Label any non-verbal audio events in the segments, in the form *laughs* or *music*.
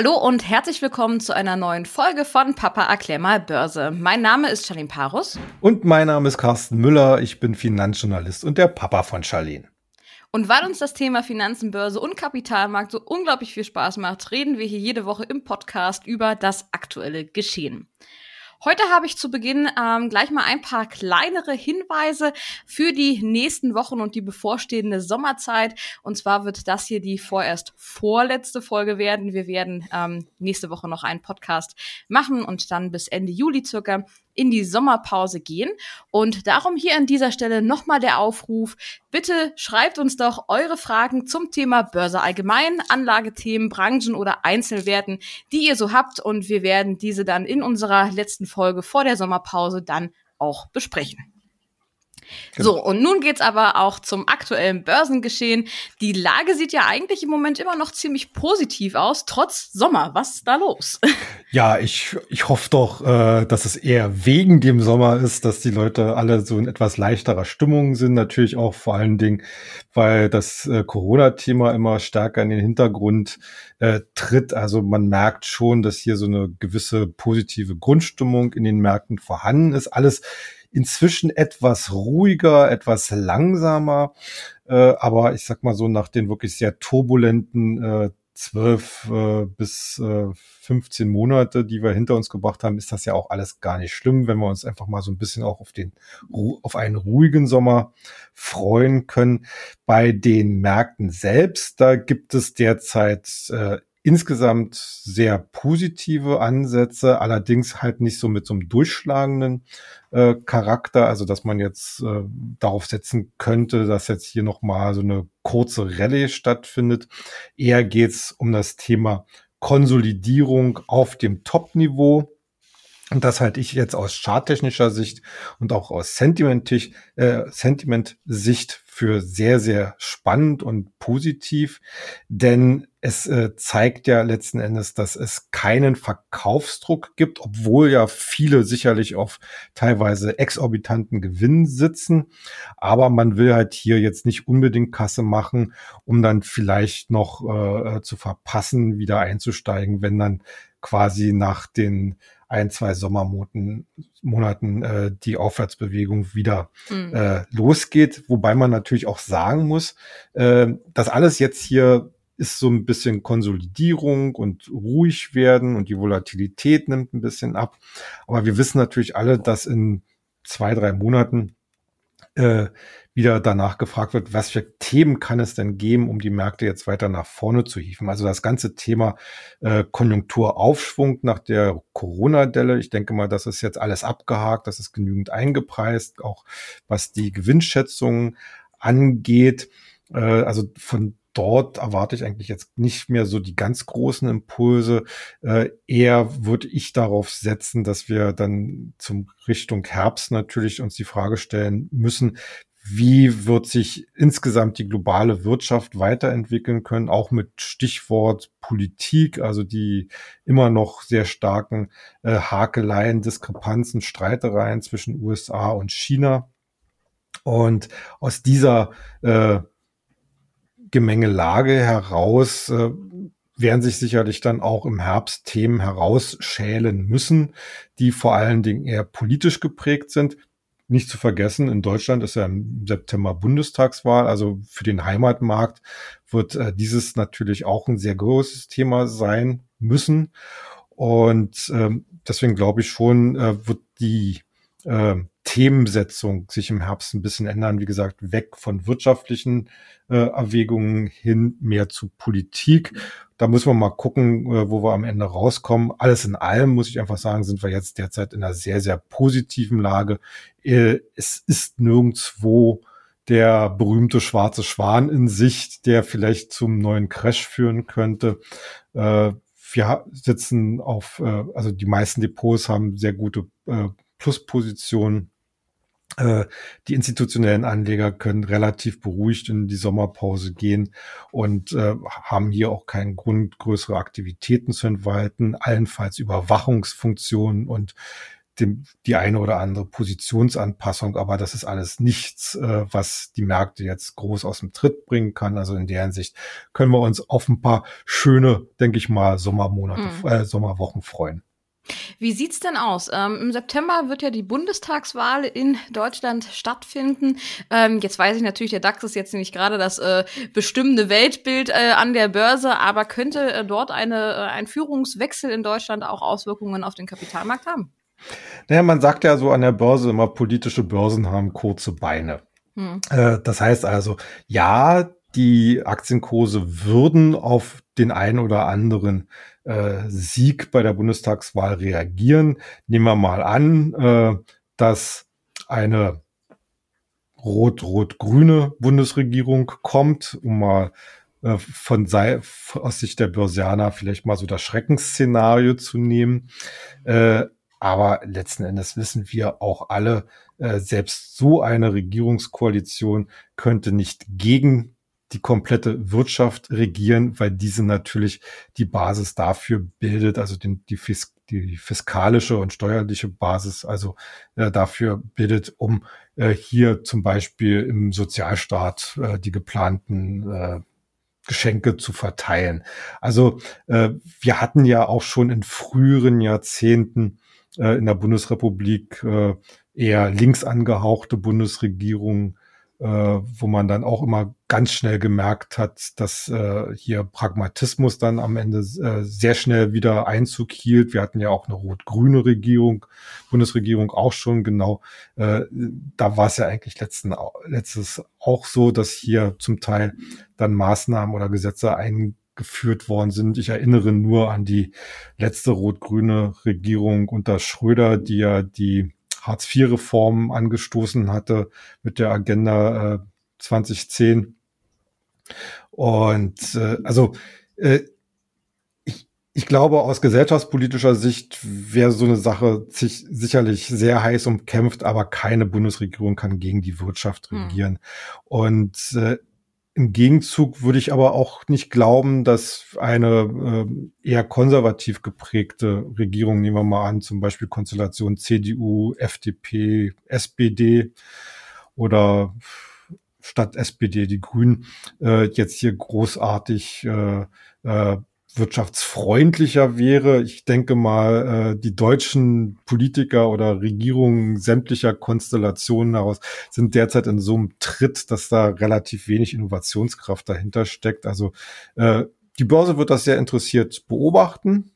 Hallo und herzlich willkommen zu einer neuen Folge von Papa erklär mal Börse. Mein Name ist Charlene Parus. Und mein Name ist Carsten Müller. Ich bin Finanzjournalist und der Papa von Charlene. Und weil uns das Thema Finanzen, Börse und Kapitalmarkt so unglaublich viel Spaß macht, reden wir hier jede Woche im Podcast über das aktuelle Geschehen. Heute habe ich zu Beginn ähm, gleich mal ein paar kleinere Hinweise für die nächsten Wochen und die bevorstehende Sommerzeit. Und zwar wird das hier die vorerst vorletzte Folge werden. Wir werden ähm, nächste Woche noch einen Podcast machen und dann bis Ende Juli circa in die Sommerpause gehen. Und darum hier an dieser Stelle nochmal der Aufruf. Bitte schreibt uns doch eure Fragen zum Thema Börse allgemein, Anlagethemen, Branchen oder Einzelwerten, die ihr so habt. Und wir werden diese dann in unserer letzten Folge vor der Sommerpause dann auch besprechen. Genau. So, und nun geht's aber auch zum aktuellen Börsengeschehen. Die Lage sieht ja eigentlich im Moment immer noch ziemlich positiv aus, trotz Sommer. Was ist da los? *laughs* Ja, ich, ich hoffe doch, äh, dass es eher wegen dem Sommer ist, dass die Leute alle so in etwas leichterer Stimmung sind. Natürlich auch vor allen Dingen, weil das äh, Corona-Thema immer stärker in den Hintergrund äh, tritt. Also man merkt schon, dass hier so eine gewisse positive Grundstimmung in den Märkten vorhanden ist. Alles inzwischen etwas ruhiger, etwas langsamer. Äh, aber ich sag mal so, nach den wirklich sehr turbulenten äh, äh, bis äh, 15 Monate, die wir hinter uns gebracht haben, ist das ja auch alles gar nicht schlimm, wenn wir uns einfach mal so ein bisschen auch auf den auf einen ruhigen Sommer freuen können. Bei den Märkten selbst, da gibt es derzeit äh, insgesamt sehr positive Ansätze, allerdings halt nicht so mit so einem durchschlagenden äh, Charakter, also dass man jetzt äh, darauf setzen könnte, dass jetzt hier nochmal so eine kurze Rallye stattfindet. Eher geht's um das Thema Konsolidierung auf dem Top-Niveau. Und das halte ich jetzt aus charttechnischer Sicht und auch aus Sentiment-Sicht äh, Sentiment für sehr, sehr spannend und positiv, denn es äh, zeigt ja letzten Endes, dass es keinen Verkaufsdruck gibt, obwohl ja viele sicherlich auf teilweise exorbitanten Gewinnen sitzen. Aber man will halt hier jetzt nicht unbedingt Kasse machen, um dann vielleicht noch äh, zu verpassen, wieder einzusteigen, wenn dann quasi nach den ein, zwei Sommermonaten Monaten, äh, die Aufwärtsbewegung wieder mhm. äh, losgeht. Wobei man natürlich auch sagen muss, äh, dass alles jetzt hier ist so ein bisschen Konsolidierung und ruhig werden und die Volatilität nimmt ein bisschen ab. Aber wir wissen natürlich alle, dass in zwei, drei Monaten äh, wieder danach gefragt wird, was für Themen kann es denn geben, um die Märkte jetzt weiter nach vorne zu hieven. Also das ganze Thema äh, Konjunkturaufschwung nach der Corona-Delle. Ich denke mal, das ist jetzt alles abgehakt, das ist genügend eingepreist, auch was die Gewinnschätzungen angeht. Äh, also von dort erwarte ich eigentlich jetzt nicht mehr so die ganz großen Impulse. Äh, eher würde ich darauf setzen, dass wir dann zum Richtung Herbst natürlich uns die Frage stellen müssen, wie wird sich insgesamt die globale Wirtschaft weiterentwickeln können, auch mit Stichwort Politik, also die immer noch sehr starken äh, Hakeleien, Diskrepanzen, Streitereien zwischen USA und China. Und aus dieser äh, Gemengelage heraus äh, werden sich sicherlich dann auch im Herbst Themen herausschälen müssen, die vor allen Dingen eher politisch geprägt sind. Nicht zu vergessen, in Deutschland ist ja im September Bundestagswahl, also für den Heimatmarkt wird äh, dieses natürlich auch ein sehr großes Thema sein müssen. Und ähm, deswegen glaube ich schon, äh, wird die äh, Themensetzung sich im Herbst ein bisschen ändern. Wie gesagt, weg von wirtschaftlichen äh, Erwägungen hin mehr zu Politik. Da müssen wir mal gucken, äh, wo wir am Ende rauskommen. Alles in allem muss ich einfach sagen, sind wir jetzt derzeit in einer sehr, sehr positiven Lage. Äh, es ist nirgendwo der berühmte schwarze Schwan in Sicht, der vielleicht zum neuen Crash führen könnte. Äh, wir sitzen auf, äh, also die meisten Depots haben sehr gute äh, Pluspositionen die institutionellen Anleger können relativ beruhigt in die Sommerpause gehen und äh, haben hier auch keinen Grund, größere Aktivitäten zu entwalten, allenfalls Überwachungsfunktionen und dem, die eine oder andere Positionsanpassung, aber das ist alles nichts, äh, was die Märkte jetzt groß aus dem Tritt bringen kann. Also in der Hinsicht können wir uns auf ein paar schöne, denke ich mal, Sommermonate, mhm. äh, Sommerwochen freuen. Wie sieht's denn aus? Ähm, Im September wird ja die Bundestagswahl in Deutschland stattfinden. Ähm, jetzt weiß ich natürlich, der DAX ist jetzt nicht gerade das äh, bestimmende Weltbild äh, an der Börse, aber könnte äh, dort eine, äh, ein Führungswechsel in Deutschland auch Auswirkungen auf den Kapitalmarkt haben? Naja, man sagt ja so an der Börse immer, politische Börsen haben kurze Beine. Hm. Äh, das heißt also, ja, die Aktienkurse würden auf den einen oder anderen äh, Sieg bei der Bundestagswahl reagieren. Nehmen wir mal an, äh, dass eine rot-rot-grüne Bundesregierung kommt, um mal äh, von sei, aus Sicht der Börsianer vielleicht mal so das Schreckensszenario zu nehmen. Äh, aber letzten Endes wissen wir auch alle, äh, selbst so eine Regierungskoalition könnte nicht gegen die komplette Wirtschaft regieren, weil diese natürlich die Basis dafür bildet, also den, die, Fis die fiskalische und steuerliche Basis, also äh, dafür bildet, um äh, hier zum Beispiel im Sozialstaat äh, die geplanten äh, Geschenke zu verteilen. Also äh, wir hatten ja auch schon in früheren Jahrzehnten äh, in der Bundesrepublik äh, eher links angehauchte Bundesregierungen, äh, wo man dann auch immer ganz schnell gemerkt hat, dass äh, hier Pragmatismus dann am Ende äh, sehr schnell wieder Einzug hielt. Wir hatten ja auch eine rot-grüne Regierung, Bundesregierung auch schon genau. Äh, da war es ja eigentlich letzten, letztes auch so, dass hier zum Teil dann Maßnahmen oder Gesetze eingeführt worden sind. Ich erinnere nur an die letzte rot-grüne Regierung unter Schröder, die ja die Hartz-IV-Reform angestoßen hatte mit der Agenda äh, 2010. Und äh, also äh, ich, ich glaube, aus gesellschaftspolitischer Sicht wäre so eine Sache sich, sicherlich sehr heiß umkämpft, aber keine Bundesregierung kann gegen die Wirtschaft hm. regieren. Hm. Und äh, im Gegenzug würde ich aber auch nicht glauben, dass eine äh, eher konservativ geprägte Regierung, nehmen wir mal an, zum Beispiel Konstellation CDU, FDP, SPD oder statt SPD die Grünen, äh, jetzt hier großartig äh, äh, wirtschaftsfreundlicher wäre. Ich denke mal, äh, die deutschen Politiker oder Regierungen sämtlicher Konstellationen heraus sind derzeit in so einem Tritt, dass da relativ wenig Innovationskraft dahinter steckt. Also äh, die Börse wird das sehr interessiert beobachten.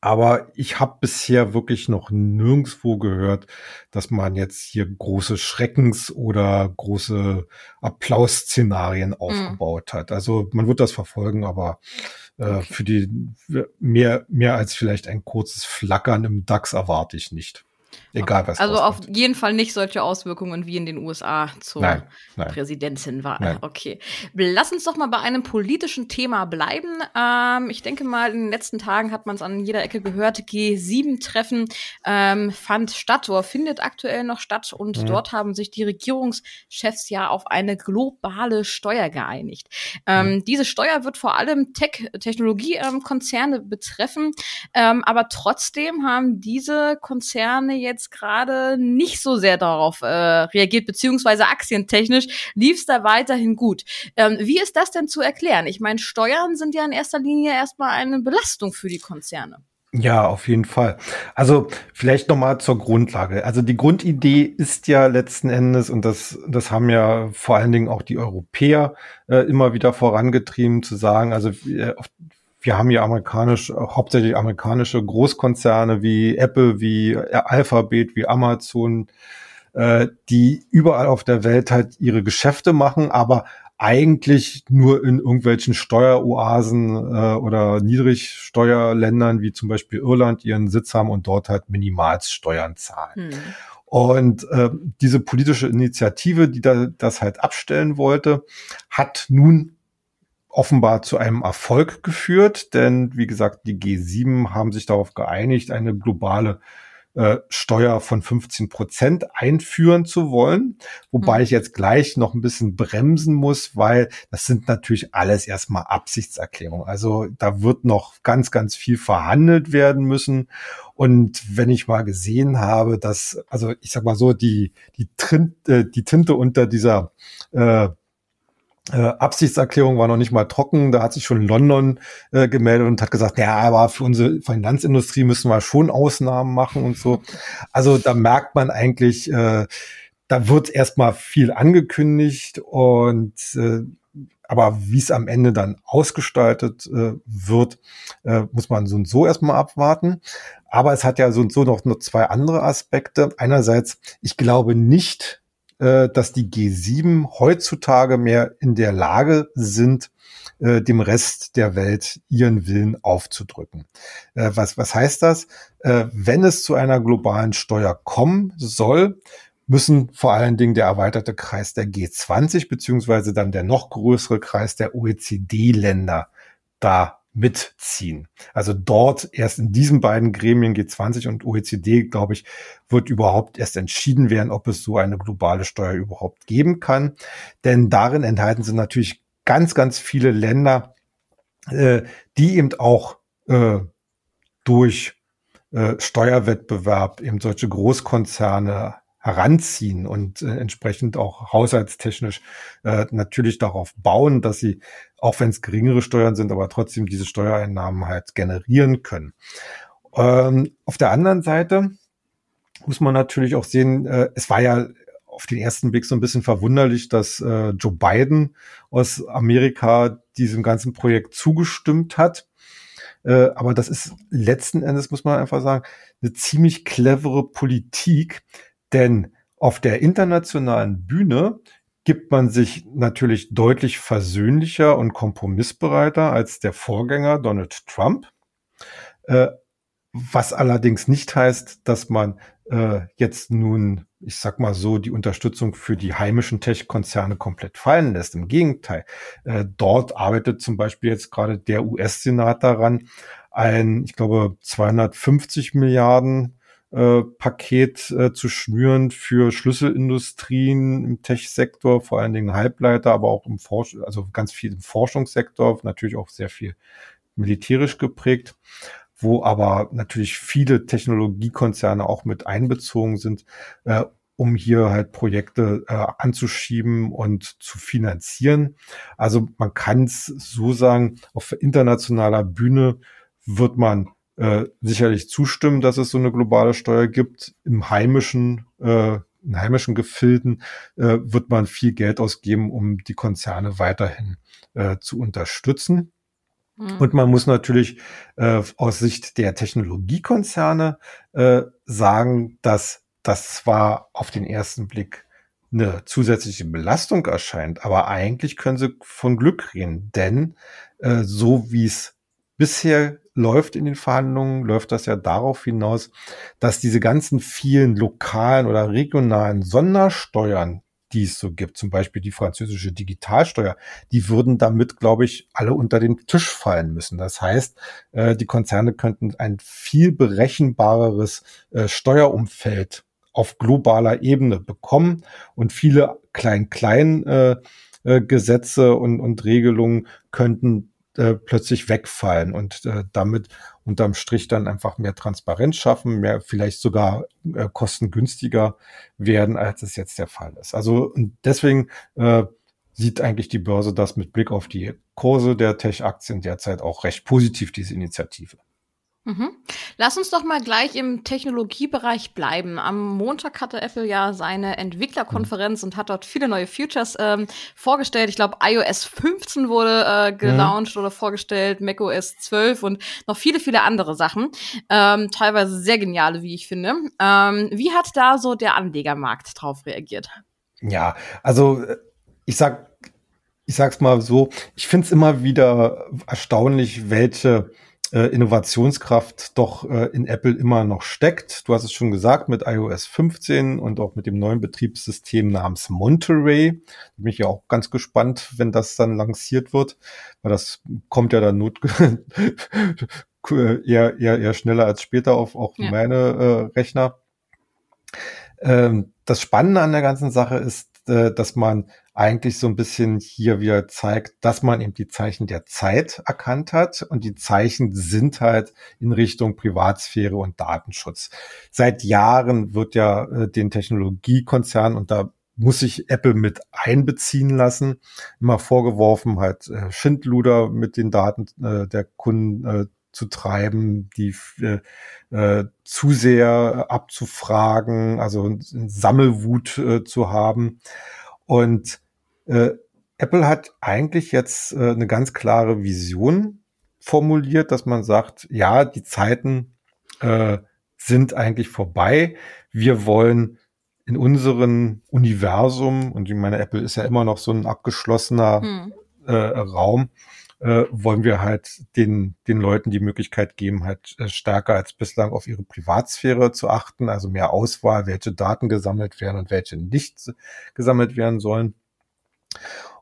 Aber ich habe bisher wirklich noch nirgendswo gehört, dass man jetzt hier große Schreckens- oder große Applausszenarien mhm. aufgebaut hat. Also man wird das verfolgen, aber äh, okay. für die mehr, mehr als vielleicht ein kurzes Flackern im DAX erwarte ich nicht. Egal was. Also auf jeden Fall nicht solche Auswirkungen wie in den USA zur nein, nein. Präsidentinwahl. Nein. Okay. Lass uns doch mal bei einem politischen Thema bleiben. Ähm, ich denke mal, in den letzten Tagen hat man es an jeder Ecke gehört. G7-Treffen ähm, fand statt oder findet aktuell noch statt und mhm. dort haben sich die Regierungschefs ja auf eine globale Steuer geeinigt. Ähm, mhm. Diese Steuer wird vor allem Tech-Technologiekonzerne betreffen, ähm, aber trotzdem haben diese Konzerne jetzt gerade nicht so sehr darauf äh, reagiert, beziehungsweise aktientechnisch lief es da weiterhin gut. Ähm, wie ist das denn zu erklären? Ich meine, Steuern sind ja in erster Linie erstmal eine Belastung für die Konzerne. Ja, auf jeden Fall. Also vielleicht noch mal zur Grundlage. Also die Grundidee ist ja letzten Endes und das das haben ja vor allen Dingen auch die Europäer äh, immer wieder vorangetrieben zu sagen. Also äh, wir haben ja amerikanisch, hauptsächlich amerikanische Großkonzerne wie Apple, wie Alphabet, wie Amazon, äh, die überall auf der Welt halt ihre Geschäfte machen, aber eigentlich nur in irgendwelchen Steueroasen äh, oder Niedrigsteuerländern wie zum Beispiel Irland ihren Sitz haben und dort halt Minimalsteuern zahlen. Hm. Und äh, diese politische Initiative, die da das halt abstellen wollte, hat nun offenbar zu einem Erfolg geführt, denn wie gesagt, die G7 haben sich darauf geeinigt, eine globale äh, Steuer von 15 Prozent einführen zu wollen. Wobei mhm. ich jetzt gleich noch ein bisschen bremsen muss, weil das sind natürlich alles erstmal Absichtserklärungen. Also da wird noch ganz, ganz viel verhandelt werden müssen. Und wenn ich mal gesehen habe, dass, also ich sag mal so, die, die, Trint, äh, die Tinte unter dieser äh, äh, Absichtserklärung war noch nicht mal trocken. Da hat sich schon London äh, gemeldet und hat gesagt, ja, aber für unsere Finanzindustrie müssen wir schon Ausnahmen machen und so. *laughs* Also da merkt man eigentlich, äh, da wird erstmal viel angekündigt und äh, aber wie es am Ende dann ausgestaltet äh, wird, äh, muss man so und so erstmal abwarten. Aber es hat ja so und so noch, noch zwei andere Aspekte. Einerseits, ich glaube nicht, dass die G7 heutzutage mehr in der Lage sind, äh, dem Rest der Welt ihren Willen aufzudrücken. Äh, was, was heißt das? Äh, wenn es zu einer globalen Steuer kommen soll, müssen vor allen Dingen der erweiterte Kreis der G20 beziehungsweise dann der noch größere Kreis der OECD-Länder da mitziehen. Also dort erst in diesen beiden Gremien G20 und OECD, glaube ich, wird überhaupt erst entschieden werden, ob es so eine globale Steuer überhaupt geben kann. Denn darin enthalten sind natürlich ganz, ganz viele Länder, äh, die eben auch äh, durch äh, Steuerwettbewerb eben solche Großkonzerne heranziehen und äh, entsprechend auch haushaltstechnisch äh, natürlich darauf bauen, dass sie, auch wenn es geringere Steuern sind, aber trotzdem diese Steuereinnahmen halt generieren können. Ähm, auf der anderen Seite muss man natürlich auch sehen, äh, es war ja auf den ersten Blick so ein bisschen verwunderlich, dass äh, Joe Biden aus Amerika diesem ganzen Projekt zugestimmt hat. Äh, aber das ist letzten Endes, muss man einfach sagen, eine ziemlich clevere Politik, denn auf der internationalen Bühne gibt man sich natürlich deutlich versöhnlicher und kompromissbereiter als der Vorgänger Donald Trump. Äh, was allerdings nicht heißt, dass man äh, jetzt nun, ich sag mal so, die Unterstützung für die heimischen Tech-Konzerne komplett fallen lässt. Im Gegenteil, äh, dort arbeitet zum Beispiel jetzt gerade der US-Senat daran, ein, ich glaube, 250 Milliarden äh, Paket äh, zu schnüren für Schlüsselindustrien im Tech-Sektor, vor allen Dingen Halbleiter, aber auch im Forsch also ganz viel im Forschungssektor, natürlich auch sehr viel militärisch geprägt, wo aber natürlich viele Technologiekonzerne auch mit einbezogen sind, äh, um hier halt Projekte äh, anzuschieben und zu finanzieren. Also man kann es so sagen, auf internationaler Bühne wird man äh, sicherlich zustimmen, dass es so eine globale Steuer gibt. Im heimischen, äh, in heimischen Gefilden äh, wird man viel Geld ausgeben, um die Konzerne weiterhin äh, zu unterstützen. Mhm. Und man muss natürlich äh, aus Sicht der Technologiekonzerne äh, sagen, dass das zwar auf den ersten Blick eine zusätzliche Belastung erscheint, aber eigentlich können sie von Glück reden, denn äh, so wie es bisher läuft in den Verhandlungen, läuft das ja darauf hinaus, dass diese ganzen vielen lokalen oder regionalen Sondersteuern, die es so gibt, zum Beispiel die französische Digitalsteuer, die würden damit, glaube ich, alle unter den Tisch fallen müssen. Das heißt, äh, die Konzerne könnten ein viel berechenbareres äh, Steuerumfeld auf globaler Ebene bekommen und viele klein-klein äh, Gesetze und, und Regelungen könnten äh, plötzlich wegfallen und äh, damit unterm Strich dann einfach mehr Transparenz schaffen, mehr vielleicht sogar äh, kostengünstiger werden, als es jetzt der Fall ist. Also deswegen äh, sieht eigentlich die Börse das mit Blick auf die Kurse der Tech-Aktien derzeit auch recht positiv, diese Initiative. Mhm. Lass uns doch mal gleich im Technologiebereich bleiben. Am Montag hatte Apple ja seine Entwicklerkonferenz mhm. und hat dort viele neue Features ähm, vorgestellt. Ich glaube, iOS 15 wurde äh, gelauncht mhm. oder vorgestellt, macOS 12 und noch viele, viele andere Sachen. Ähm, teilweise sehr geniale, wie ich finde. Ähm, wie hat da so der Anlegermarkt drauf reagiert? Ja, also äh, ich sag, ich sag's mal so, ich find's immer wieder erstaunlich, welche äh, Innovationskraft doch äh, in Apple immer noch steckt. Du hast es schon gesagt, mit iOS 15 und auch mit dem neuen Betriebssystem namens Monterey. Da bin ich ja auch ganz gespannt, wenn das dann lanciert wird, weil das kommt ja dann not *laughs* eher, eher, eher schneller als später auf auch ja. meine äh, Rechner. Ähm, das Spannende an der ganzen Sache ist, äh, dass man eigentlich so ein bisschen hier wieder zeigt, dass man eben die Zeichen der Zeit erkannt hat und die Zeichen sind halt in Richtung Privatsphäre und Datenschutz. Seit Jahren wird ja äh, den Technologiekonzernen und da muss sich Apple mit einbeziehen lassen, immer vorgeworfen, halt äh, Schindluder mit den Daten äh, der Kunden äh, zu treiben, die äh, äh, zu sehr abzufragen, also Sammelwut äh, zu haben. Und äh, Apple hat eigentlich jetzt äh, eine ganz klare Vision formuliert, dass man sagt, ja, die Zeiten äh, sind eigentlich vorbei. Wir wollen in unserem Universum, und ich meine, Apple ist ja immer noch so ein abgeschlossener hm. äh, Raum, äh, wollen wir halt den, den Leuten die Möglichkeit geben, halt äh, stärker als bislang auf ihre Privatsphäre zu achten, also mehr Auswahl, welche Daten gesammelt werden und welche nicht gesammelt werden sollen.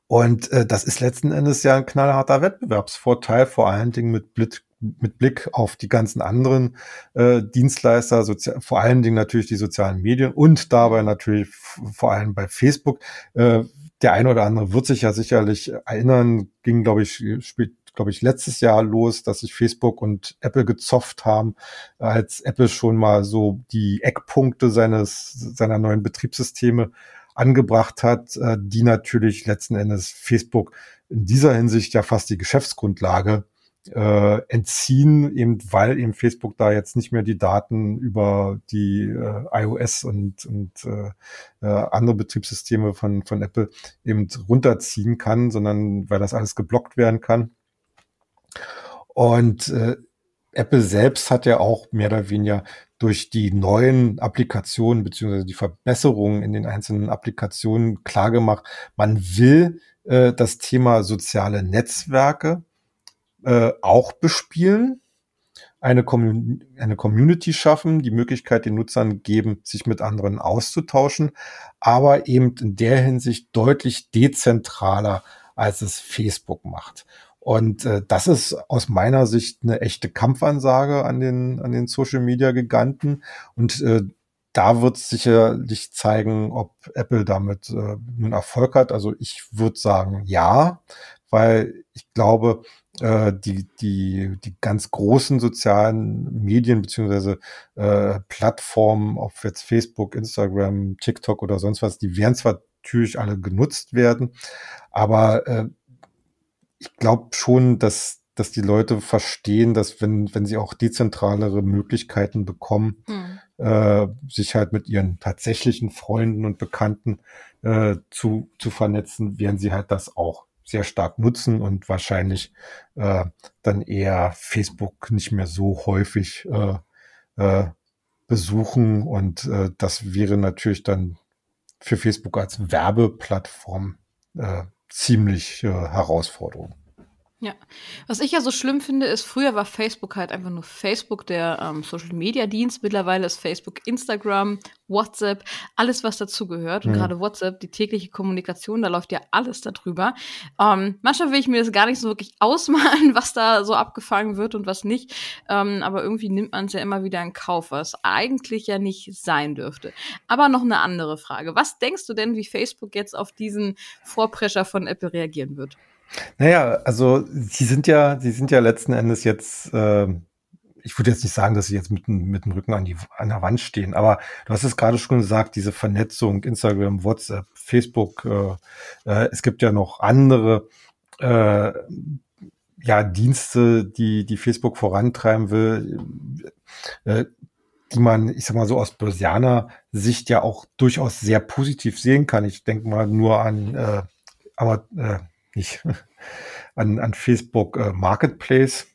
Und äh, das ist letzten Endes ja ein knallharter Wettbewerbsvorteil, vor allen Dingen mit Blick, mit Blick auf die ganzen anderen äh, Dienstleister, vor allen Dingen natürlich die sozialen Medien und dabei natürlich vor allem bei Facebook. Äh, der eine oder andere wird sich ja sicherlich erinnern, ging, glaube ich, spielt glaube ich, letztes Jahr los, dass sich Facebook und Apple gezofft haben, als Apple schon mal so die Eckpunkte seines, seiner neuen Betriebssysteme angebracht hat, äh, die natürlich letzten Endes Facebook in dieser Hinsicht ja fast die Geschäftsgrundlage äh, entziehen, eben weil eben Facebook da jetzt nicht mehr die Daten über die äh, iOS und, und äh, äh, andere Betriebssysteme von, von Apple eben runterziehen kann, sondern weil das alles geblockt werden kann. Und äh, Apple selbst hat ja auch mehr oder weniger durch die neuen Applikationen beziehungsweise die Verbesserungen in den einzelnen Applikationen klargemacht, man will äh, das Thema soziale Netzwerke äh, auch bespielen, eine, Commun eine Community schaffen, die Möglichkeit den Nutzern geben, sich mit anderen auszutauschen, aber eben in der Hinsicht deutlich dezentraler, als es Facebook macht. Und äh, das ist aus meiner Sicht eine echte Kampfansage an den, an den Social Media Giganten. Und äh, da wird sicherlich zeigen, ob Apple damit äh, nun Erfolg hat. Also ich würde sagen, ja, weil ich glaube, äh, die, die, die ganz großen sozialen Medien beziehungsweise äh, Plattformen, ob jetzt Facebook, Instagram, TikTok oder sonst was, die werden zwar natürlich alle genutzt werden, aber äh, ich glaube schon, dass dass die Leute verstehen, dass wenn, wenn sie auch dezentralere Möglichkeiten bekommen, hm. äh, sich halt mit ihren tatsächlichen Freunden und Bekannten äh, zu, zu vernetzen, werden sie halt das auch sehr stark nutzen und wahrscheinlich äh, dann eher Facebook nicht mehr so häufig äh, äh, besuchen. Und äh, das wäre natürlich dann für Facebook als Werbeplattform äh, ziemlich äh, Herausforderung. Ja, was ich ja so schlimm finde, ist, früher war Facebook halt einfach nur Facebook, der ähm, Social Media Dienst. Mittlerweile ist Facebook Instagram, WhatsApp, alles, was dazugehört. Und mhm. gerade WhatsApp, die tägliche Kommunikation, da läuft ja alles darüber. Ähm, manchmal will ich mir das gar nicht so wirklich ausmalen, *laughs* was da so abgefangen wird und was nicht. Ähm, aber irgendwie nimmt man es ja immer wieder in Kauf, was eigentlich ja nicht sein dürfte. Aber noch eine andere Frage. Was denkst du denn, wie Facebook jetzt auf diesen Vorprescher von Apple reagieren wird? Naja, also sie sind ja, sie sind ja letzten Endes jetzt, äh, ich würde jetzt nicht sagen, dass sie jetzt mit, mit dem Rücken an, die, an der Wand stehen, aber du hast es gerade schon gesagt, diese Vernetzung, Instagram, WhatsApp, Facebook, äh, äh, es gibt ja noch andere äh, ja, Dienste, die, die Facebook vorantreiben will, äh, die man, ich sag mal so aus Börsianer Sicht ja auch durchaus sehr positiv sehen kann. Ich denke mal nur an äh, aber äh, nicht, *laughs* an, an Facebook äh, Marketplace,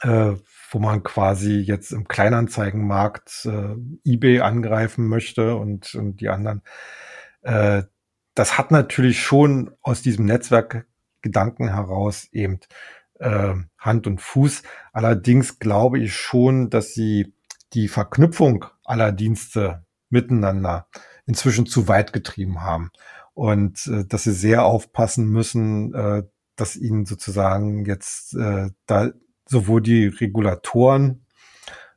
äh, wo man quasi jetzt im Kleinanzeigenmarkt äh, eBay angreifen möchte und, und die anderen. Äh, das hat natürlich schon aus diesem Netzwerkgedanken heraus eben äh, Hand und Fuß. Allerdings glaube ich schon, dass sie die Verknüpfung aller Dienste miteinander inzwischen zu weit getrieben haben und äh, dass sie sehr aufpassen müssen, äh, dass ihnen sozusagen jetzt äh, da sowohl die Regulatoren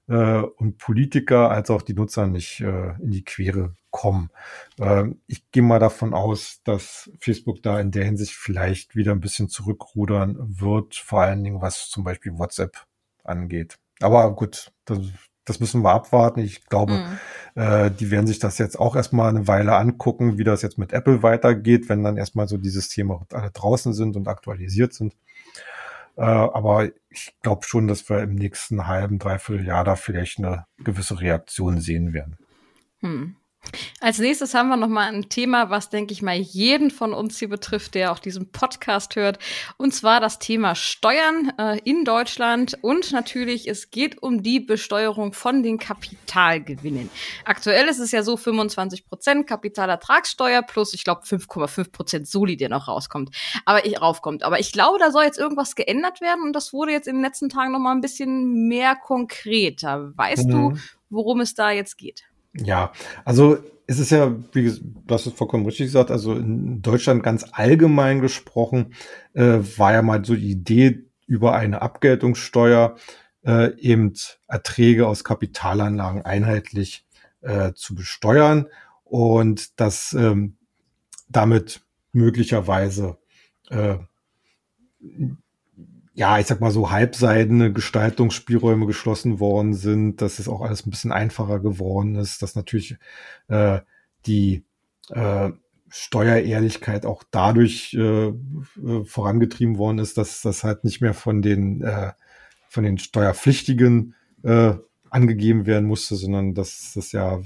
äh, und Politiker als auch die Nutzer nicht äh, in die Quere kommen. Ähm, ich gehe mal davon aus, dass Facebook da in der Hinsicht vielleicht wieder ein bisschen zurückrudern wird, vor allen Dingen was zum Beispiel WhatsApp angeht. Aber gut, das, das müssen wir abwarten. Ich glaube, mhm. äh, die werden sich das jetzt auch erstmal eine Weile angucken, wie das jetzt mit Apple weitergeht, wenn dann erstmal so dieses Thema alle draußen sind und aktualisiert sind. Äh, aber ich glaube schon, dass wir im nächsten halben, dreiviertel Jahr da vielleicht eine gewisse Reaktion sehen werden. Hm. Als nächstes haben wir noch mal ein Thema, was denke ich mal jeden von uns hier betrifft, der auch diesen Podcast hört, und zwar das Thema Steuern äh, in Deutschland und natürlich es geht um die Besteuerung von den Kapitalgewinnen. Aktuell ist es ja so 25 Prozent Kapitalertragssteuer plus ich glaube 5,5 Prozent Soli, der noch rauskommt, aber ich raufkommt. Aber ich glaube, da soll jetzt irgendwas geändert werden und das wurde jetzt in den letzten Tagen noch mal ein bisschen mehr konkreter. Weißt mhm. du, worum es da jetzt geht? Ja, also es ist ja, wie du hast es vollkommen richtig gesagt, also in Deutschland ganz allgemein gesprochen, äh, war ja mal so die Idee über eine Abgeltungssteuer, äh, eben Erträge aus Kapitalanlagen einheitlich äh, zu besteuern und dass ähm, damit möglicherweise äh, ja, ich sag mal so halbseidene Gestaltungsspielräume geschlossen worden sind, dass es auch alles ein bisschen einfacher geworden ist, dass natürlich äh, die äh, Steuerehrlichkeit auch dadurch äh, äh, vorangetrieben worden ist, dass das halt nicht mehr von den äh, von den Steuerpflichtigen äh, angegeben werden musste, sondern dass das ja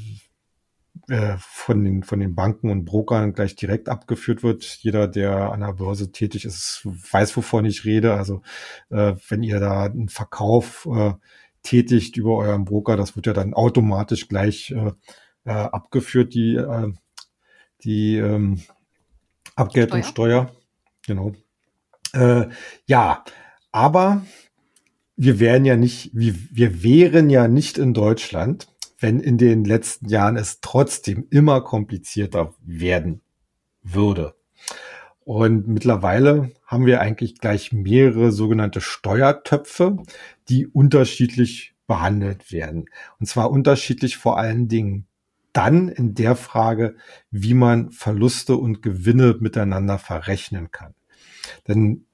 äh, von den, von den Banken und Brokern gleich direkt abgeführt wird. Jeder, der an der Börse tätig ist, weiß, wovon ich rede. Also äh, wenn ihr da einen Verkauf äh, tätigt über euren Broker, das wird ja dann automatisch gleich äh, äh, abgeführt, die, äh, die ähm, Abgeltungssteuer. Genau. Äh, ja, aber wir wären ja nicht, wir, wir wären ja nicht in Deutschland, wenn in den letzten Jahren es trotzdem immer komplizierter werden würde. Und mittlerweile haben wir eigentlich gleich mehrere sogenannte Steuertöpfe, die unterschiedlich behandelt werden. Und zwar unterschiedlich vor allen Dingen dann in der Frage, wie man Verluste und Gewinne miteinander verrechnen kann. Denn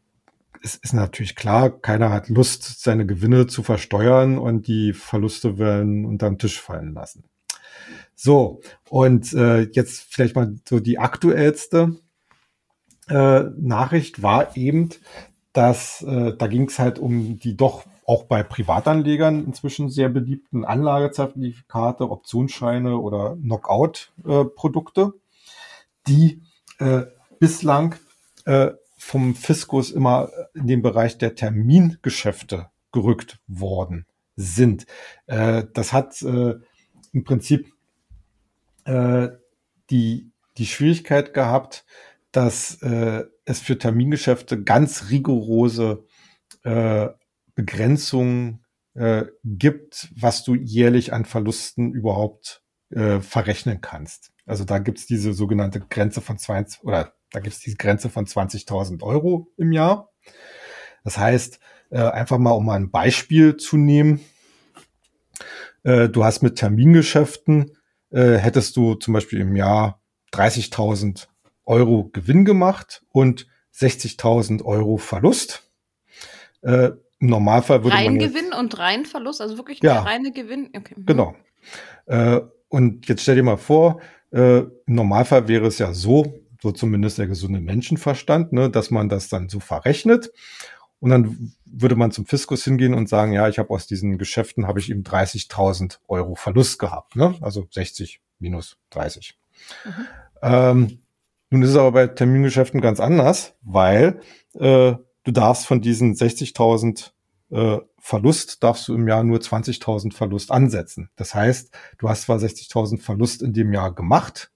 es ist natürlich klar, keiner hat Lust, seine Gewinne zu versteuern und die Verluste werden unterm Tisch fallen lassen. So, und äh, jetzt vielleicht mal so die aktuellste äh, Nachricht war eben, dass äh, da ging es halt um die doch auch bei Privatanlegern inzwischen sehr beliebten Anlagezertifikate, Optionsscheine oder Knockout-Produkte, äh, die äh, bislang äh, vom Fiskus immer in den Bereich der Termingeschäfte gerückt worden sind. Äh, das hat äh, im Prinzip äh, die, die Schwierigkeit gehabt, dass es für Termingeschäfte ganz rigorose Begrenzungen gibt, was du jährlich an Verlusten überhaupt verrechnen kannst. Also da gibt's diese sogenannte Grenze von 20 oder da gibt es die Grenze von 20.000 Euro im Jahr. Das heißt, äh, einfach mal um mal ein Beispiel zu nehmen. Äh, du hast mit Termingeschäften, äh, hättest du zum Beispiel im Jahr 30.000 Euro Gewinn gemacht und 60.000 Euro Verlust. Äh, Im Normalfall würde rein man. Rein Gewinn und rein Verlust, also wirklich ja, reine Gewinn. Okay. Genau. Äh, und jetzt stell dir mal vor, äh, im Normalfall wäre es ja so, so zumindest der gesunde Menschenverstand, ne, dass man das dann so verrechnet. Und dann würde man zum Fiskus hingehen und sagen, ja, ich habe aus diesen Geschäften habe ich eben 30.000 Euro Verlust gehabt, ne? also 60 minus 30. Mhm. Ähm, nun ist es aber bei Termingeschäften ganz anders, weil äh, du darfst von diesen 60.000 äh, Verlust, darfst du im Jahr nur 20.000 Verlust ansetzen. Das heißt, du hast zwar 60.000 Verlust in dem Jahr gemacht,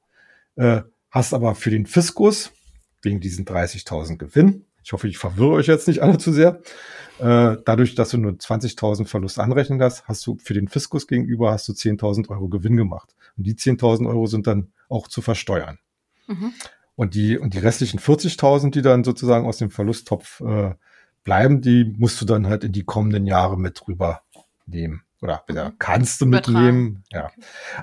äh, hast aber für den Fiskus, wegen diesen 30.000 Gewinn, ich hoffe, ich verwirre euch jetzt nicht alle zu sehr, äh, dadurch, dass du nur 20.000 Verlust anrechnen hast, hast du für den Fiskus gegenüber hast du 10.000 Euro Gewinn gemacht. Und die 10.000 Euro sind dann auch zu versteuern. Mhm. Und die, und die restlichen 40.000, die dann sozusagen aus dem Verlusttopf äh, bleiben, die musst du dann halt in die kommenden Jahre mit rübernehmen. Oder mhm. kannst du mitnehmen. Ja.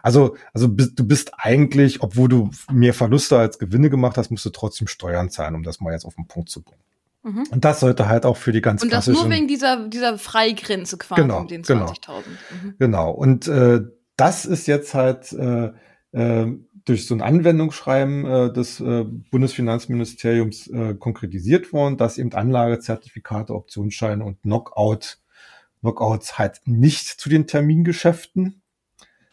Also, also bist, du bist eigentlich, obwohl du mehr Verluste als Gewinne gemacht hast, musst du trotzdem Steuern zahlen, um das mal jetzt auf den Punkt zu bringen. Mhm. Und das sollte halt auch für die ganz Und das nur wegen dieser, dieser Freigrenze quasi, genau, um den 20.000. Genau. Mhm. genau. Und äh, das ist jetzt halt äh, äh, durch so ein Anwendungsschreiben äh, des äh, Bundesfinanzministeriums äh, konkretisiert worden, dass eben Anlagezertifikate, Optionsscheine und Knockout, Knockouts halt nicht zu den Termingeschäften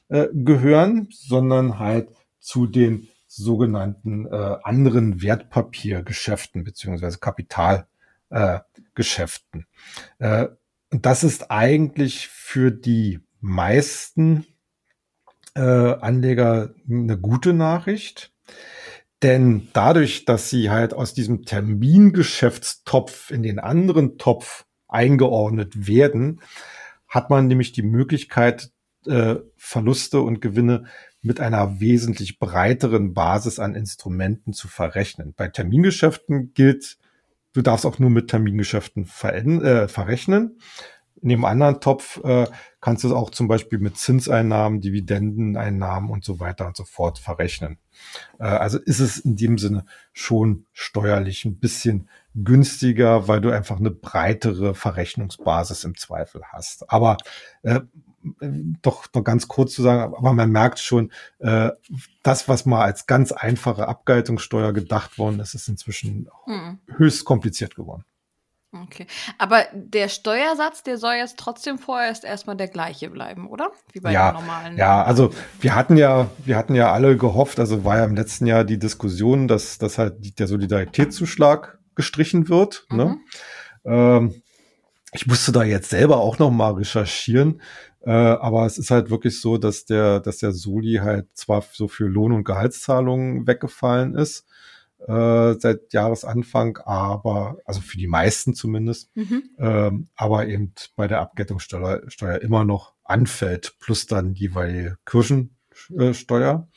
äh, gehören, sondern halt zu den sogenannten äh, anderen Wertpapiergeschäften beziehungsweise Kapitalgeschäften. Äh, äh, und das ist eigentlich für die meisten äh, Anleger eine gute Nachricht. Denn dadurch, dass sie halt aus diesem Termingeschäftstopf in den anderen Topf eingeordnet werden, hat man nämlich die Möglichkeit, äh, Verluste und Gewinne mit einer wesentlich breiteren Basis an Instrumenten zu verrechnen. Bei Termingeschäften gilt, du darfst auch nur mit Termingeschäften äh, verrechnen. In dem anderen Topf äh, kannst du es auch zum Beispiel mit Zinseinnahmen, Dividendeneinnahmen und so weiter und so fort verrechnen. Äh, also ist es in dem Sinne schon steuerlich ein bisschen günstiger, weil du einfach eine breitere Verrechnungsbasis im Zweifel hast. Aber äh, doch noch ganz kurz zu sagen, aber man merkt schon, äh, das, was mal als ganz einfache Abgeltungssteuer gedacht worden ist, ist inzwischen hm. höchst kompliziert geworden. Okay. Aber der Steuersatz, der soll jetzt trotzdem vorerst erstmal der gleiche bleiben, oder? Wie bei ja, den normalen. Ja, also wir hatten ja, wir hatten ja alle gehofft, also war ja im letzten Jahr die Diskussion, dass, dass halt der Solidaritätszuschlag gestrichen wird. Ne? Mhm. Ne? Ähm, ich musste da jetzt selber auch noch mal recherchieren, äh, aber es ist halt wirklich so, dass der, dass der Soli halt zwar so für Lohn- und Gehaltszahlungen weggefallen ist, äh, seit Jahresanfang, aber, also für die meisten zumindest, mhm. ähm, aber eben bei der Abgeltungssteuer Steuer immer noch anfällt, plus dann jeweilige Kirchensteuer.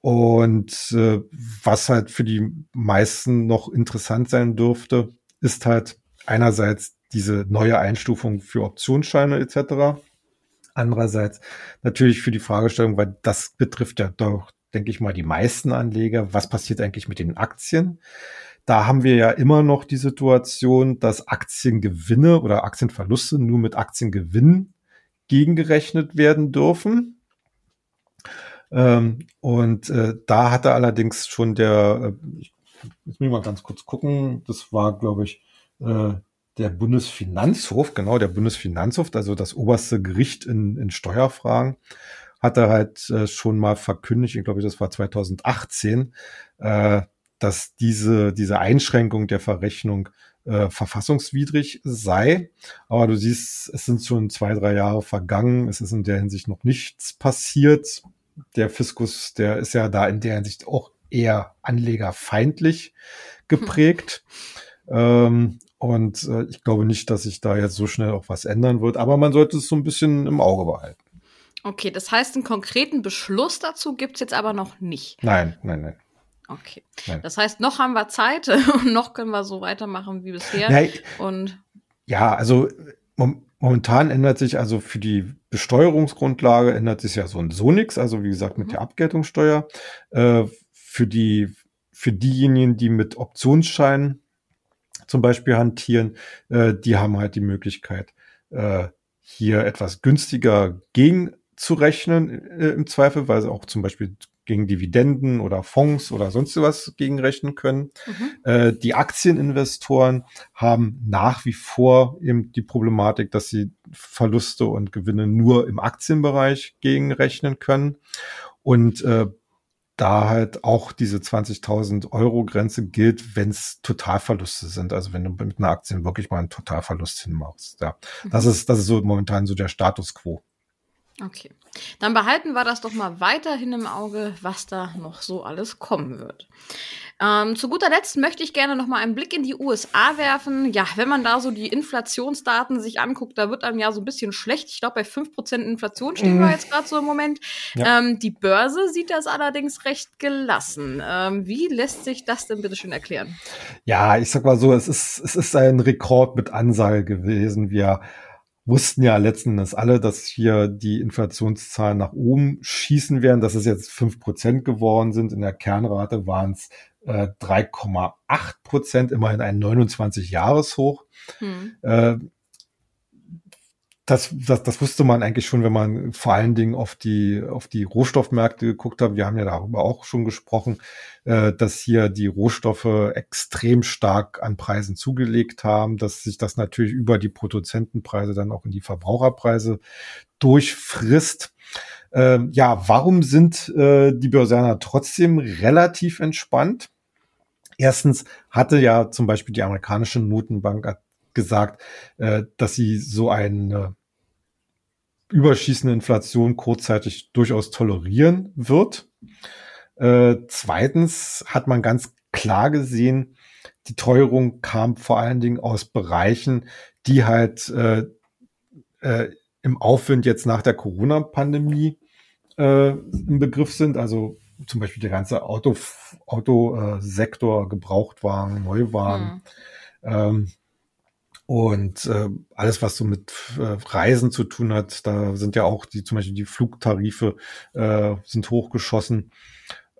Und äh, was halt für die meisten noch interessant sein dürfte, ist halt einerseits diese neue Einstufung für Optionsscheine etc. Andererseits natürlich für die Fragestellung, weil das betrifft ja doch, denke ich mal, die meisten Anleger. Was passiert eigentlich mit den Aktien? Da haben wir ja immer noch die Situation, dass Aktiengewinne oder Aktienverluste nur mit Aktiengewinnen gegengerechnet werden dürfen. Ähm, und äh, da hatte allerdings schon der, äh, ich, muss ich mal ganz kurz gucken, das war, glaube ich, äh, der Bundesfinanzhof, genau, der Bundesfinanzhof, also das oberste Gericht in, in Steuerfragen, hatte halt äh, schon mal verkündigt, ich glaube, das war 2018, äh, dass diese, diese Einschränkung der Verrechnung äh, verfassungswidrig sei. Aber du siehst, es sind schon zwei, drei Jahre vergangen. Es ist in der Hinsicht noch nichts passiert. Der Fiskus, der ist ja da in der Hinsicht auch eher anlegerfeindlich geprägt. Hm. Ähm, und äh, ich glaube nicht, dass sich da jetzt so schnell auch was ändern wird, aber man sollte es so ein bisschen im Auge behalten. Okay, das heißt, einen konkreten Beschluss dazu gibt es jetzt aber noch nicht. Nein, nein, nein. Okay. Nein. Das heißt, noch haben wir Zeit *laughs* und noch können wir so weitermachen wie bisher. Nein. Und ja, also momentan ändert sich also für die Besteuerungsgrundlage ändert sich ja so und so nichts. Also wie gesagt mit mhm. der Abgeltungssteuer. Äh, für die für diejenigen, die mit Optionsscheinen zum Beispiel hantieren, äh, die haben halt die Möglichkeit, äh, hier etwas günstiger gegenzurechnen äh, im Zweifel, weil sie auch zum Beispiel gegen Dividenden oder Fonds oder sonst was gegenrechnen können. Mhm. Äh, die Aktieninvestoren haben nach wie vor eben die Problematik, dass sie Verluste und Gewinne nur im Aktienbereich gegenrechnen können. Und äh, da halt auch diese 20.000 Euro Grenze gilt, wenn es Totalverluste sind. Also wenn du mit einer Aktie wirklich mal einen Totalverlust hinmachst. Ja, mhm. das ist, das ist so momentan so der Status quo. Okay. Dann behalten wir das doch mal weiterhin im Auge, was da noch so alles kommen wird. Ähm, zu guter Letzt möchte ich gerne noch mal einen Blick in die USA werfen. Ja, wenn man da so die Inflationsdaten sich anguckt, da wird einem ja so ein bisschen schlecht. Ich glaube, bei 5% Inflation stehen mm. wir mhm. jetzt gerade so im Moment. Ja. Ähm, die Börse sieht das allerdings recht gelassen. Ähm, wie lässt sich das denn bitte schön erklären? Ja, ich sag mal so, es ist, es ist ein Rekord mit Ansage gewesen. Wir wussten ja letzten Endes alle, dass hier die Inflationszahlen nach oben schießen werden, dass es jetzt fünf Prozent geworden sind. In der Kernrate waren es äh, 3,8 Prozent, immerhin ein 29-Jahres-Hoch. Hm. Äh, das, das, das wusste man eigentlich schon, wenn man vor allen Dingen auf die, auf die Rohstoffmärkte geguckt hat. Wir haben ja darüber auch schon gesprochen, äh, dass hier die Rohstoffe extrem stark an Preisen zugelegt haben, dass sich das natürlich über die Produzentenpreise dann auch in die Verbraucherpreise durchfrisst. Äh, ja, warum sind äh, die Börsianer trotzdem relativ entspannt? Erstens hatte ja zum Beispiel die amerikanische Notenbank gesagt, äh, dass sie so eine überschießende Inflation kurzzeitig durchaus tolerieren wird. Äh, zweitens hat man ganz klar gesehen, die Teuerung kam vor allen Dingen aus Bereichen, die halt äh, äh, im Aufwind jetzt nach der Corona-Pandemie äh, im Begriff sind. Also zum Beispiel der ganze Auto, Autosektor, Gebrauchtwagen, Neuwagen. Hm. Ähm, und äh, alles, was so mit äh, Reisen zu tun hat, da sind ja auch die, zum Beispiel die Flugtarife äh, sind hochgeschossen.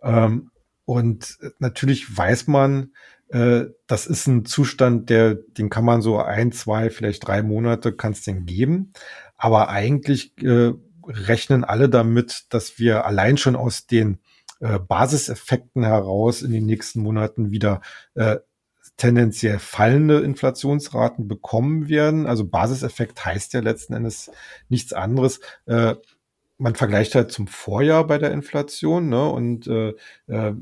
Ähm, und natürlich weiß man, äh, das ist ein Zustand, der, den kann man so ein, zwei, vielleicht drei Monate kann es den geben. Aber eigentlich äh, rechnen alle damit, dass wir allein schon aus den äh, Basiseffekten heraus in den nächsten Monaten wieder äh, tendenziell fallende Inflationsraten bekommen werden. Also Basiseffekt heißt ja letzten Endes nichts anderes. Äh, man vergleicht halt zum Vorjahr bei der Inflation, ne? Und äh, äh,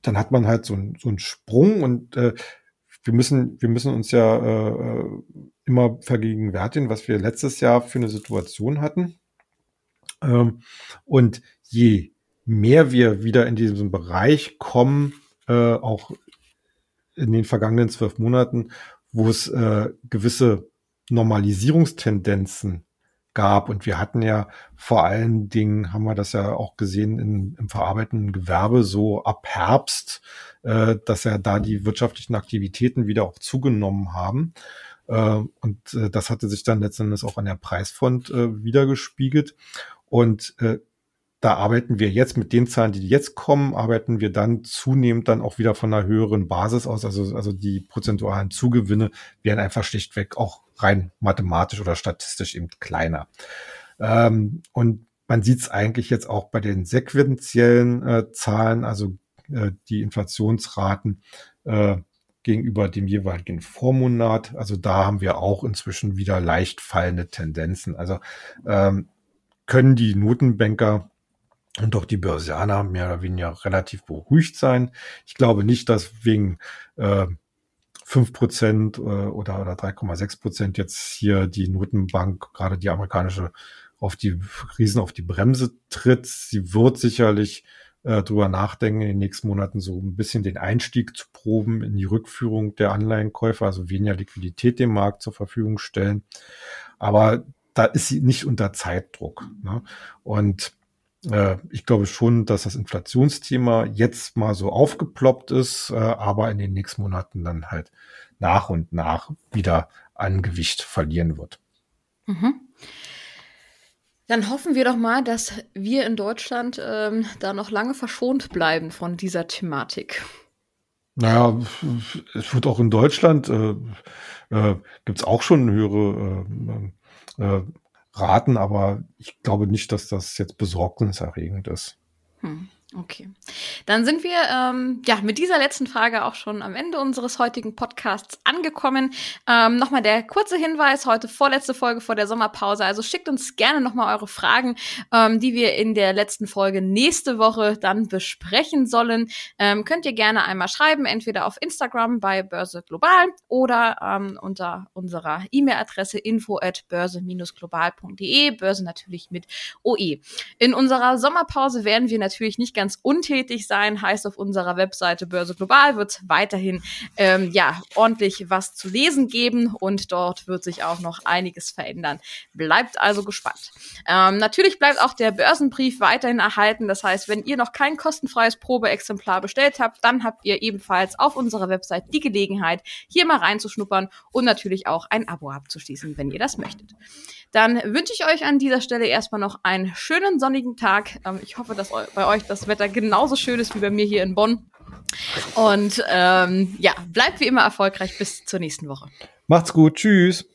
dann hat man halt so, ein, so einen Sprung und äh, wir müssen, wir müssen uns ja äh, immer vergegenwärtigen, was wir letztes Jahr für eine Situation hatten. Ähm, und je mehr wir wieder in diesem Bereich kommen, äh, auch in den vergangenen zwölf Monaten, wo es äh, gewisse Normalisierungstendenzen gab. Und wir hatten ja vor allen Dingen, haben wir das ja auch gesehen in, im verarbeitenden Gewerbe, so ab Herbst, äh, dass ja da die wirtschaftlichen Aktivitäten wieder auch zugenommen haben. Äh, und äh, das hatte sich dann letztendlich auch an der Preisfront äh, wiedergespiegelt. Und äh, da arbeiten wir jetzt mit den Zahlen, die jetzt kommen, arbeiten wir dann zunehmend dann auch wieder von einer höheren Basis aus. Also, also die prozentualen Zugewinne werden einfach schlichtweg auch rein mathematisch oder statistisch eben kleiner. Ähm, und man sieht es eigentlich jetzt auch bei den sequentiellen äh, Zahlen, also äh, die Inflationsraten äh, gegenüber dem jeweiligen Vormonat. Also da haben wir auch inzwischen wieder leicht fallende Tendenzen. Also ähm, können die Notenbanker und auch die Börsianer mehr oder weniger relativ beruhigt sein. Ich glaube nicht, dass wegen äh, 5 Prozent äh, oder, oder 3,6 Prozent jetzt hier die Notenbank, gerade die amerikanische, auf die Riesen auf die Bremse tritt. Sie wird sicherlich äh, drüber nachdenken, in den nächsten Monaten so ein bisschen den Einstieg zu proben in die Rückführung der Anleihenkäufer, also weniger Liquidität dem Markt zur Verfügung stellen. Aber da ist sie nicht unter Zeitdruck. Ne? Und äh, ich glaube schon, dass das Inflationsthema jetzt mal so aufgeploppt ist, äh, aber in den nächsten Monaten dann halt nach und nach wieder an Gewicht verlieren wird. Mhm. Dann hoffen wir doch mal, dass wir in Deutschland ähm, da noch lange verschont bleiben von dieser Thematik. Naja, es wird auch in Deutschland, äh, äh, gibt es auch schon höhere äh, äh, Raten, aber ich glaube nicht, dass das jetzt besorgniserregend ist. Hm. Okay. Dann sind wir ähm, ja mit dieser letzten Frage auch schon am Ende unseres heutigen Podcasts angekommen. Ähm, nochmal der kurze Hinweis, heute vorletzte Folge vor der Sommerpause. Also schickt uns gerne nochmal eure Fragen, ähm, die wir in der letzten Folge nächste Woche dann besprechen sollen. Ähm, könnt ihr gerne einmal schreiben, entweder auf Instagram bei Börse Global oder ähm, unter unserer E-Mail-Adresse info at börse-global.de. Börse natürlich mit OE. In unserer Sommerpause werden wir natürlich nicht ganz untätig sein, heißt auf unserer Webseite Börse Global wird weiterhin ähm, ja ordentlich was zu lesen geben und dort wird sich auch noch einiges verändern. Bleibt also gespannt. Ähm, natürlich bleibt auch der Börsenbrief weiterhin erhalten. Das heißt, wenn ihr noch kein kostenfreies Probeexemplar bestellt habt, dann habt ihr ebenfalls auf unserer Website die Gelegenheit, hier mal reinzuschnuppern und natürlich auch ein Abo abzuschließen, wenn ihr das möchtet. Dann wünsche ich euch an dieser Stelle erstmal noch einen schönen sonnigen Tag. Ähm, ich hoffe, dass bei euch das Wetter genauso schön ist wie bei mir hier in Bonn. Und ähm, ja, bleibt wie immer erfolgreich bis zur nächsten Woche. Macht's gut. Tschüss.